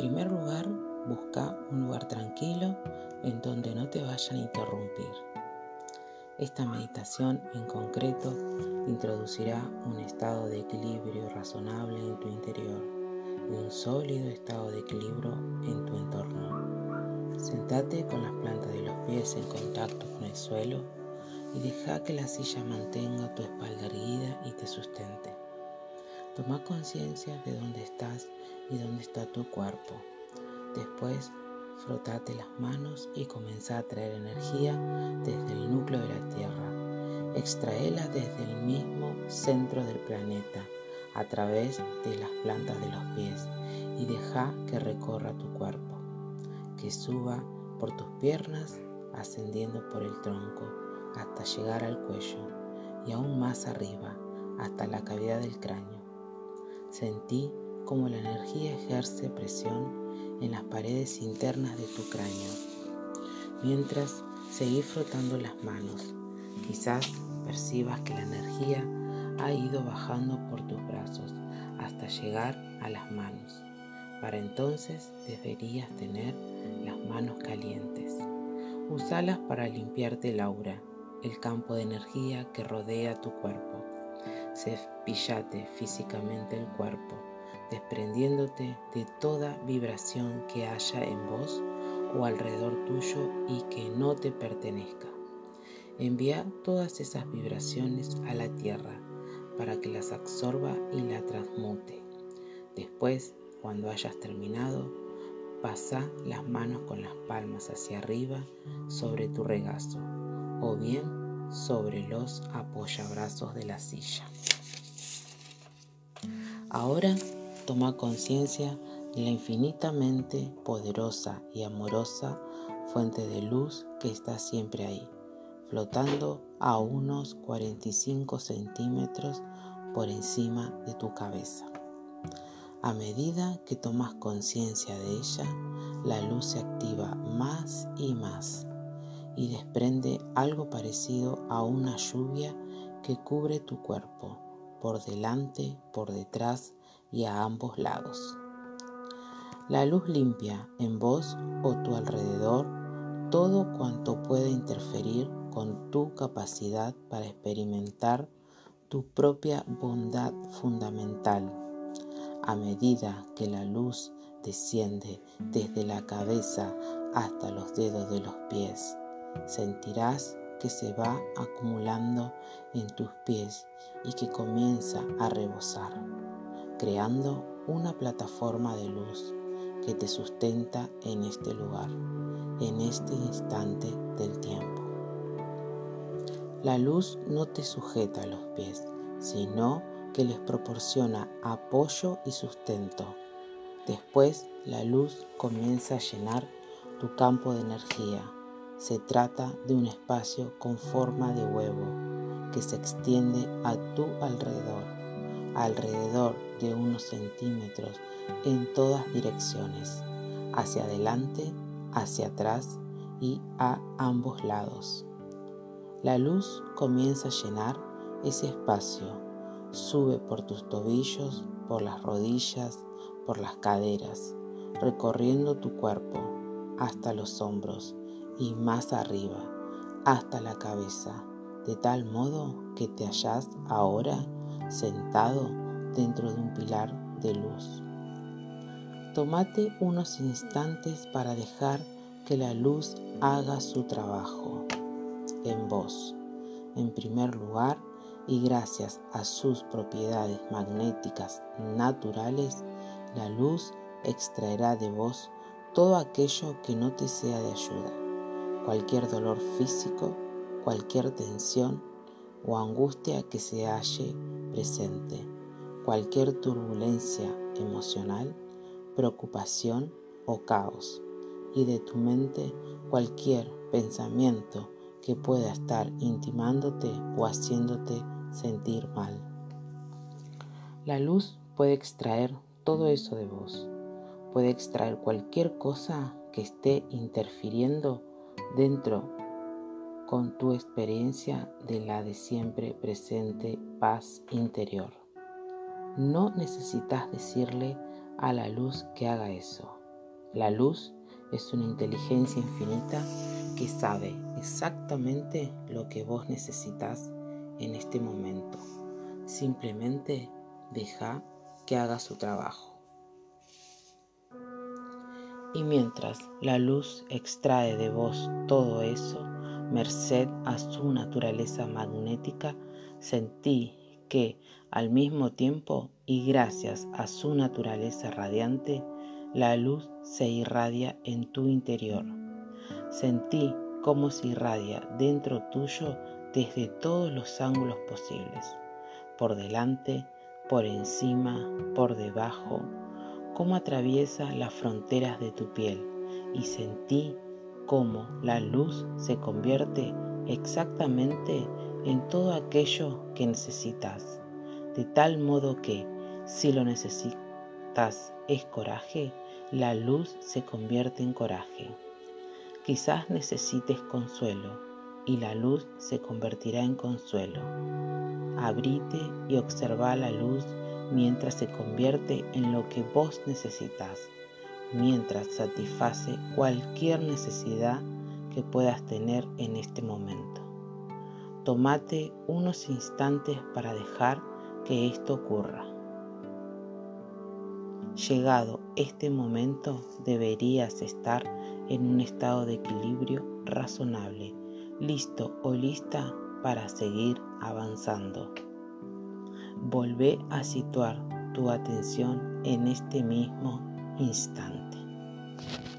primer lugar, busca un lugar tranquilo en donde no te vayan a interrumpir. Esta meditación en concreto introducirá un estado de equilibrio razonable en tu interior y un sólido estado de equilibrio en tu entorno. Sentate con las plantas de los pies en contacto con el suelo y deja que la silla mantenga tu espalda erguida y te sustente. Toma conciencia de dónde estás y dónde está tu cuerpo. Después, frotate las manos y comienza a traer energía desde el núcleo de la Tierra. Extraela desde el mismo centro del planeta a través de las plantas de los pies y deja que recorra tu cuerpo, que suba por tus piernas ascendiendo por el tronco hasta llegar al cuello y aún más arriba hasta la cavidad del cráneo. Sentí como la energía ejerce presión en las paredes internas de tu cráneo. Mientras seguís frotando las manos, quizás percibas que la energía ha ido bajando por tus brazos hasta llegar a las manos. Para entonces deberías tener las manos calientes. Usalas para limpiarte el aura, el campo de energía que rodea tu cuerpo. Cepillate físicamente el cuerpo desprendiéndote de toda vibración que haya en vos o alrededor tuyo y que no te pertenezca. Envía todas esas vibraciones a la tierra para que las absorba y la transmute. Después, cuando hayas terminado, pasa las manos con las palmas hacia arriba sobre tu regazo o bien sobre los apoyabrazos de la silla. Ahora toma conciencia de la infinitamente poderosa y amorosa fuente de luz que está siempre ahí, flotando a unos 45 centímetros por encima de tu cabeza. A medida que tomas conciencia de ella, la luz se activa más y más y desprende algo parecido a una lluvia que cubre tu cuerpo, por delante, por detrás y a ambos lados. La luz limpia en vos o tu alrededor todo cuanto puede interferir con tu capacidad para experimentar tu propia bondad fundamental. A medida que la luz desciende desde la cabeza hasta los dedos de los pies, sentirás que se va acumulando en tus pies y que comienza a rebosar creando una plataforma de luz que te sustenta en este lugar, en este instante del tiempo. La luz no te sujeta a los pies, sino que les proporciona apoyo y sustento. Después la luz comienza a llenar tu campo de energía. Se trata de un espacio con forma de huevo que se extiende a tu alrededor alrededor de unos centímetros en todas direcciones, hacia adelante, hacia atrás y a ambos lados. La luz comienza a llenar ese espacio, sube por tus tobillos, por las rodillas, por las caderas, recorriendo tu cuerpo hasta los hombros y más arriba, hasta la cabeza, de tal modo que te hallas ahora sentado dentro de un pilar de luz. Tómate unos instantes para dejar que la luz haga su trabajo en vos. En primer lugar, y gracias a sus propiedades magnéticas naturales, la luz extraerá de vos todo aquello que no te sea de ayuda, cualquier dolor físico, cualquier tensión o angustia que se halle presente, cualquier turbulencia emocional, preocupación o caos, y de tu mente cualquier pensamiento que pueda estar intimándote o haciéndote sentir mal. La luz puede extraer todo eso de vos, puede extraer cualquier cosa que esté interfiriendo dentro con tu experiencia de la de siempre presente paz interior. No necesitas decirle a la luz que haga eso. La luz es una inteligencia infinita que sabe exactamente lo que vos necesitas en este momento. Simplemente deja que haga su trabajo. Y mientras la luz extrae de vos todo eso, merced a su naturaleza magnética, sentí que al mismo tiempo y gracias a su naturaleza radiante, la luz se irradia en tu interior. Sentí cómo se irradia dentro tuyo desde todos los ángulos posibles, por delante, por encima, por debajo, cómo atraviesa las fronteras de tu piel y sentí cómo la luz se convierte exactamente en todo aquello que necesitas, de tal modo que si lo necesitas es coraje, la luz se convierte en coraje. Quizás necesites consuelo y la luz se convertirá en consuelo. Abrite y observa la luz mientras se convierte en lo que vos necesitas, mientras satisface cualquier necesidad que puedas tener en este momento. Tómate unos instantes para dejar que esto ocurra. Llegado este momento deberías estar en un estado de equilibrio razonable, listo o lista para seguir avanzando. Volvé a situar tu atención en este mismo instante. Thank you.